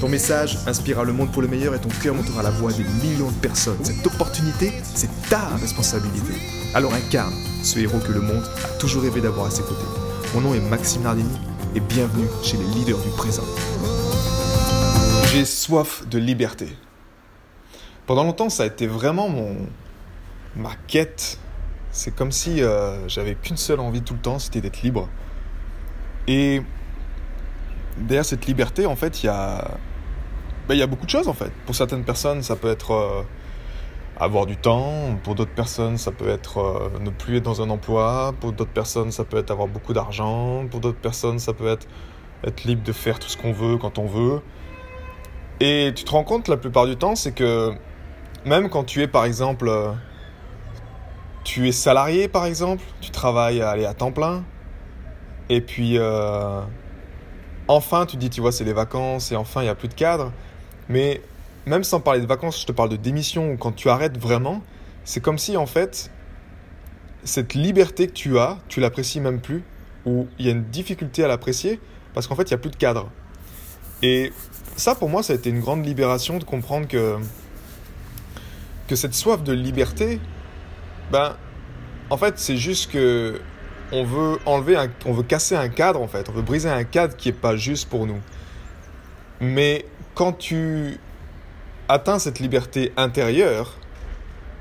Ton message inspirera le monde pour le meilleur et ton cœur montera la voix des millions de personnes. Cette opportunité, c'est ta responsabilité. Alors incarne ce héros que le monde a toujours rêvé d'avoir à ses côtés. Mon nom est Maxime Nardini et bienvenue chez les leaders du présent. J'ai soif de liberté. Pendant longtemps, ça a été vraiment mon ma quête. C'est comme si euh, j'avais qu'une seule envie tout le temps, c'était d'être libre. Et derrière cette liberté, en fait, il y a, ben, y a beaucoup de choses, en fait. Pour certaines personnes, ça peut être euh, avoir du temps. Pour d'autres personnes, ça peut être euh, ne plus être dans un emploi. Pour d'autres personnes, ça peut être avoir beaucoup d'argent. Pour d'autres personnes, ça peut être être libre de faire tout ce qu'on veut quand on veut. Et tu te rends compte, la plupart du temps, c'est que même quand tu es, par exemple, euh, tu es salarié, par exemple, tu travailles à aller à temps plein, et puis enfin tu te dis, tu vois, c'est les vacances et enfin il n'y a plus de cadre. Mais même sans parler de vacances, je te parle de démission ou quand tu arrêtes vraiment, c'est comme si en fait, cette liberté que tu as, tu l'apprécies même plus, ou il y a une difficulté à l'apprécier parce qu'en fait, il n'y a plus de cadre. Et ça, pour moi, ça a été une grande libération de comprendre que, que cette soif de liberté, ben, en fait, c'est juste que on veut enlever, on veut casser un cadre en fait, on veut briser un cadre qui n'est pas juste pour nous. Mais quand tu atteins cette liberté intérieure,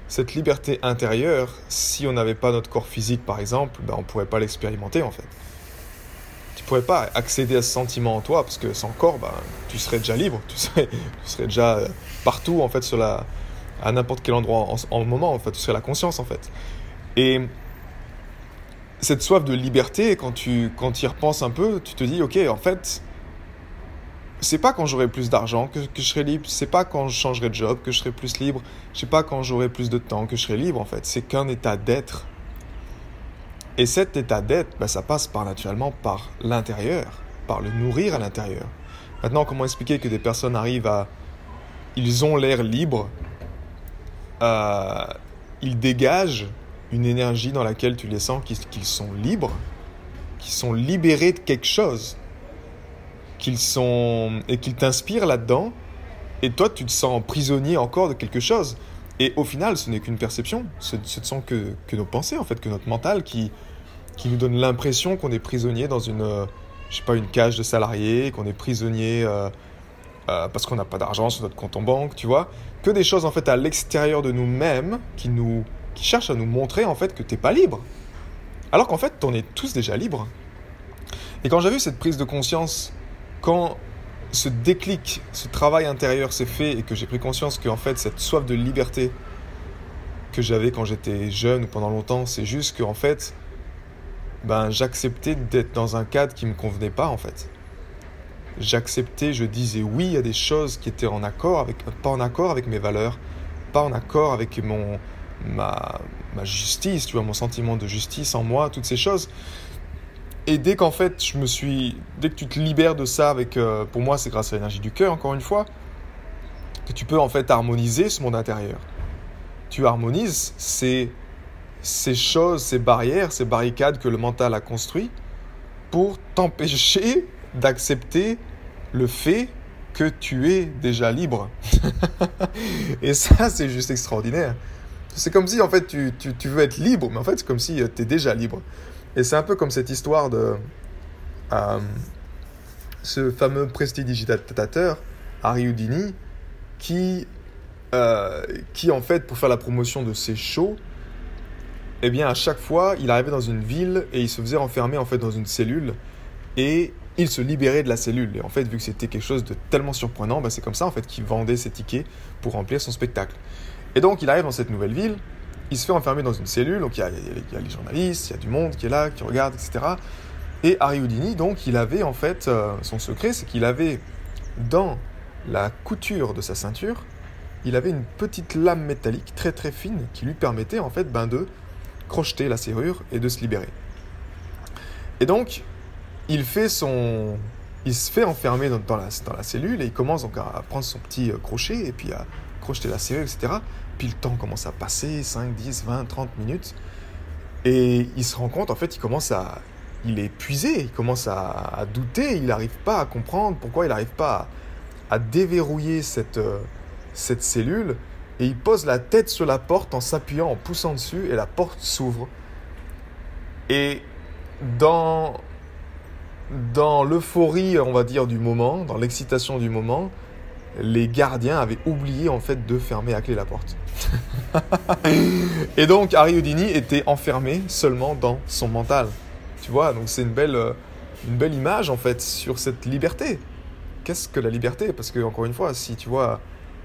cette liberté intérieure, si on n'avait pas notre corps physique par exemple, ben on ne pourrait pas l'expérimenter en fait. Tu ne pourrais pas accéder à ce sentiment en toi parce que sans corps, ben, tu serais déjà libre, tu serais, déjà euh, partout en fait sur la, à n'importe quel endroit en, en moment en fait, tu serais la conscience en fait. Et cette soif de liberté, quand tu, quand y repenses un peu, tu te dis, ok, en fait, c'est pas quand j'aurai plus d'argent que, je serai libre, c'est pas quand je changerai de job que je serai plus libre, c'est pas quand j'aurai plus de temps que je serai libre, en fait. C'est qu'un état d'être. Et cet état d'être, bah, ça passe par naturellement par l'intérieur, par le nourrir à l'intérieur. Maintenant, comment expliquer que des personnes arrivent à... Ils ont l'air libres, euh, ils dégagent une énergie dans laquelle tu les sens qu'ils sont libres, qu'ils sont libérés de quelque chose, qu'ils sont et qu'ils t'inspirent là-dedans, et toi tu te sens prisonnier encore de quelque chose. Et au final, ce n'est qu'une perception, ce, ne sont que, que, nos pensées en fait, que notre mental qui, qui nous donne l'impression qu'on est prisonnier dans une, euh, je sais pas, une cage de salarié, qu'on est prisonnier euh, euh, parce qu'on n'a pas d'argent sur notre compte en banque, tu vois, que des choses en fait à l'extérieur de nous-mêmes qui nous qui cherche à nous montrer en fait que t'es pas libre. Alors qu'en fait, on est tous déjà libres. Et quand j'ai vu cette prise de conscience, quand ce déclic, ce travail intérieur s'est fait et que j'ai pris conscience qu'en fait, cette soif de liberté que j'avais quand j'étais jeune ou pendant longtemps, c'est juste qu'en fait, ben, j'acceptais d'être dans un cadre qui me convenait pas en fait. J'acceptais, je disais oui à des choses qui étaient en accord avec, pas en accord avec mes valeurs, pas en accord avec mon, ma, ma justice, tu vois, mon sentiment de justice en moi, toutes ces choses. Et dès qu'en fait, je me suis, dès que tu te libères de ça avec, euh, pour moi, c'est grâce à l'énergie du cœur, encore une fois, que tu peux en fait harmoniser ce monde intérieur. Tu harmonises ces, choses, ces barrières, ces barricades que le mental a construit pour t'empêcher d'accepter le fait que tu es déjà libre. Et ça, c'est juste extraordinaire. C'est comme si en fait tu, tu, veux être libre, mais en fait c'est comme si euh, tu es déjà libre. Et c'est un peu comme cette histoire de euh, ce fameux prestidigitateur, Harry Houdini, qui, euh, qui en fait pour faire la promotion de ses shows, eh bien à chaque fois il arrivait dans une ville et il se faisait enfermer en fait dans une cellule et il se libérait de la cellule. Et en fait, vu que c'était quelque chose de tellement surprenant, bah, c'est comme ça en fait qu'il vendait ses tickets pour remplir son spectacle. Et donc, il arrive dans cette nouvelle ville, il se fait enfermer dans une cellule, donc il y a, les journalistes, il y a du monde qui est là, qui regarde, etc. Et Harry Houdini, donc, il avait en fait, euh, son secret, c'est qu'il avait dans la couture de sa ceinture il avait une petite lame métallique très très fine qui lui permettait en fait ben, de crocheter la serrure et de se libérer. Et donc, il fait son, il se fait enfermer dans, la, dans la cellule et il commence donc à prendre son petit euh, crochet et puis à crocheter la serrure, etc. Puis le temps commence à passer, 5, 10, 20, 30 minutes. Et il se rend compte, en fait, il commence à... Il est épuisé, il commence à, douter, il n'arrive pas à comprendre pourquoi il n'arrive pas à, déverrouiller cette, euh, cette cellule. Et il pose la tête sur la porte en s'appuyant, en poussant dessus, et la porte s'ouvre. Et dans dans l'euphorie, on va dire, du moment, dans l'excitation du moment, les gardiens avaient oublié en fait de fermer à clé la porte. et donc Harry était enfermé seulement dans son mental. Tu vois, donc c'est une belle, euh, une belle image en fait sur cette liberté. Qu'est-ce que la liberté? Parce que encore une fois, si tu vois,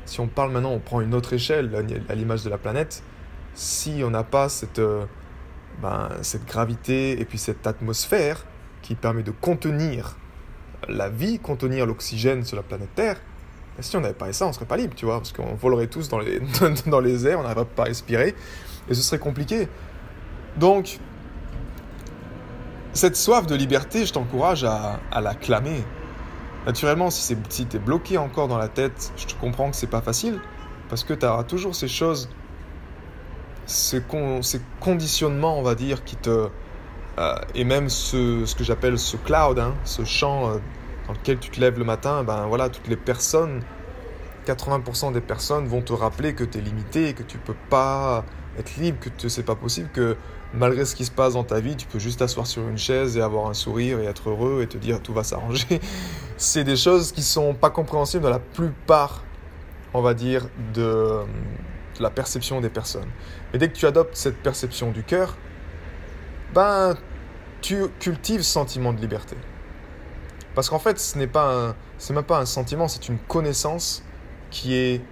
si on parle maintenant, on prend une autre échelle à l'image de la planète, si on n'a pas cette, euh, ben, cette gravité et puis cette atmosphère, qui permet de contenir la vie, contenir l'oxygène sur la planète Terre, ben, si on n'avait pas ça, on serait pas libre, tu vois, parce qu'on volerait tous dans les, dans les airs, on n'arriverait pas à respirer, et ce serait compliqué. Donc, cette soif de liberté, je t'encourage à, à, la clamer. Naturellement, si, si tu es bloqué encore dans la tête, je te comprends que c'est pas facile, parce que tu auras toujours ces choses, ces, ces conditionnements, on va dire, qui te, euh, et même ce, ce que j'appelle ce cloud, hein, ce champ euh, dans lequel tu te lèves le matin, ben voilà, toutes les personnes, 80% des personnes vont te rappeler que tu es limité, que tu peux pas être libre, que c'est pas possible, que malgré ce qui se passe dans ta vie, tu peux juste t'asseoir sur une chaise et avoir un sourire et être heureux et te dire tout va s'arranger. C'est des choses qui sont pas compréhensibles dans la plupart, on va dire, de, la perception des personnes. Mais dès que tu adoptes cette perception du cœur, ben, tu cultives ce sentiment de liberté. Parce qu'en fait, ce n'est pas c'est même pas un sentiment, c'est une connaissance qui est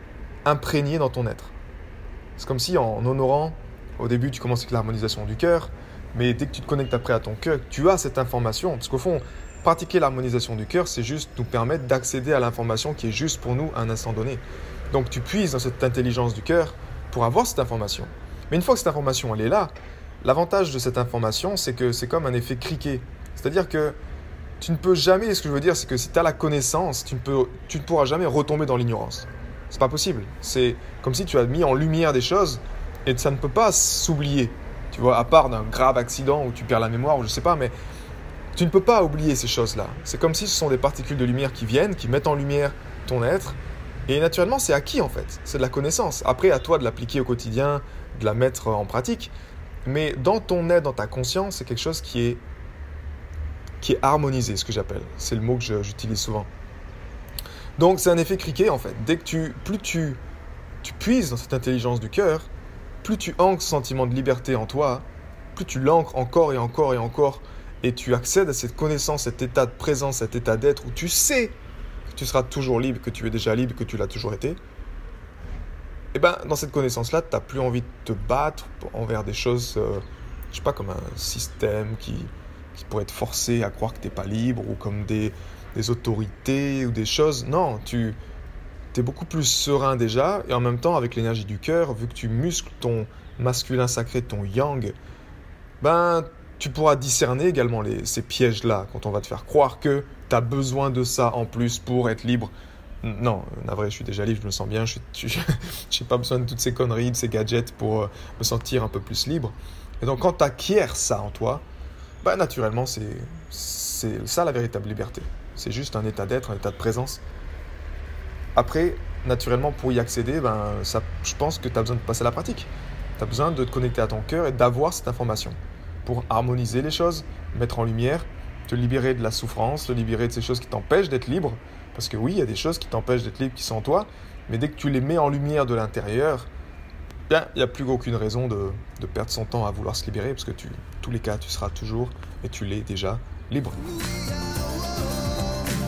imprégnée dans ton être. C'est comme si en honorant, au début, tu commences avec l'harmonisation du cœur, mais dès que tu te connectes après à ton cœur, tu as cette information. Parce qu'au fond, pratiquer l'harmonisation du cœur, c'est juste nous permettre d'accéder à l'information qui est juste pour nous à un instant donné. Donc tu puises dans cette intelligence du cœur pour avoir cette information. Mais une fois que cette information elle est là, L'avantage de cette information, c'est que c'est comme un effet criquet. C'est-à-dire que tu ne peux jamais, ce que je veux dire, c'est que si tu as la connaissance, tu ne, peux, tu ne pourras jamais retomber dans l'ignorance. C'est pas possible. C'est comme si tu as mis en lumière des choses et ça ne peut pas s'oublier. Tu vois, à part d'un grave accident où tu perds la mémoire ou je sais pas, mais tu ne peux pas oublier ces choses-là. C'est comme si ce sont des particules de lumière qui viennent, qui mettent en lumière ton être. Et naturellement, c'est acquis en fait. C'est de la connaissance. Après, à toi de l'appliquer au quotidien, de la mettre en pratique. Mais dans ton être, dans ta conscience, c'est quelque chose qui est, qui est harmonisé, ce que j'appelle. C'est le mot que j'utilise souvent. Donc c'est un effet criquet en fait. Dès que tu, plus tu, tu puises dans cette intelligence du cœur, plus tu ancres ce sentiment de liberté en toi, plus tu l'ancres encore et encore et encore, et tu accèdes à cette connaissance, cet état de présence, cet état d'être où tu sais que tu seras toujours libre, que tu es déjà libre, que tu l'as toujours été, et eh ben, dans cette connaissance-là, tu n'as plus envie de te battre envers des choses, euh, je sais pas, comme un système qui, qui pourrait te forcer à croire que tu n'es pas libre, ou comme des, autorités, ou des choses. Non, tu es beaucoup plus serein déjà, et en même temps, avec l'énergie du cœur, vu que tu muscles ton masculin sacré, ton yang, ben, tu pourras discerner également ces pièges-là, quand on va te faire croire que tu as besoin de ça en plus pour être libre non, vrai, je suis déjà libre, je me sens bien, je n'ai pas besoin de toutes ces conneries, de ces gadgets pour euh, me sentir un peu plus libre. Et donc quand tu acquiers ça en toi, bah, naturellement, c'est ça la véritable liberté. C'est juste un état d'être, un état de présence. Après, naturellement, pour y accéder, ben, ça, je pense que tu as besoin de passer à la pratique. Tu as besoin de te connecter à ton cœur et d'avoir cette information pour harmoniser les choses, mettre en lumière, te libérer de la souffrance, te libérer de ces choses qui t'empêchent d'être libre parce que oui, il y a des choses qui t'empêchent d'être libre qui sont en toi, mais dès que tu les mets en lumière de l'intérieur, il n'y a plus aucune raison de, perdre son temps à vouloir se libérer, parce que tu, tous les cas, tu seras toujours, et tu l'es déjà, libre.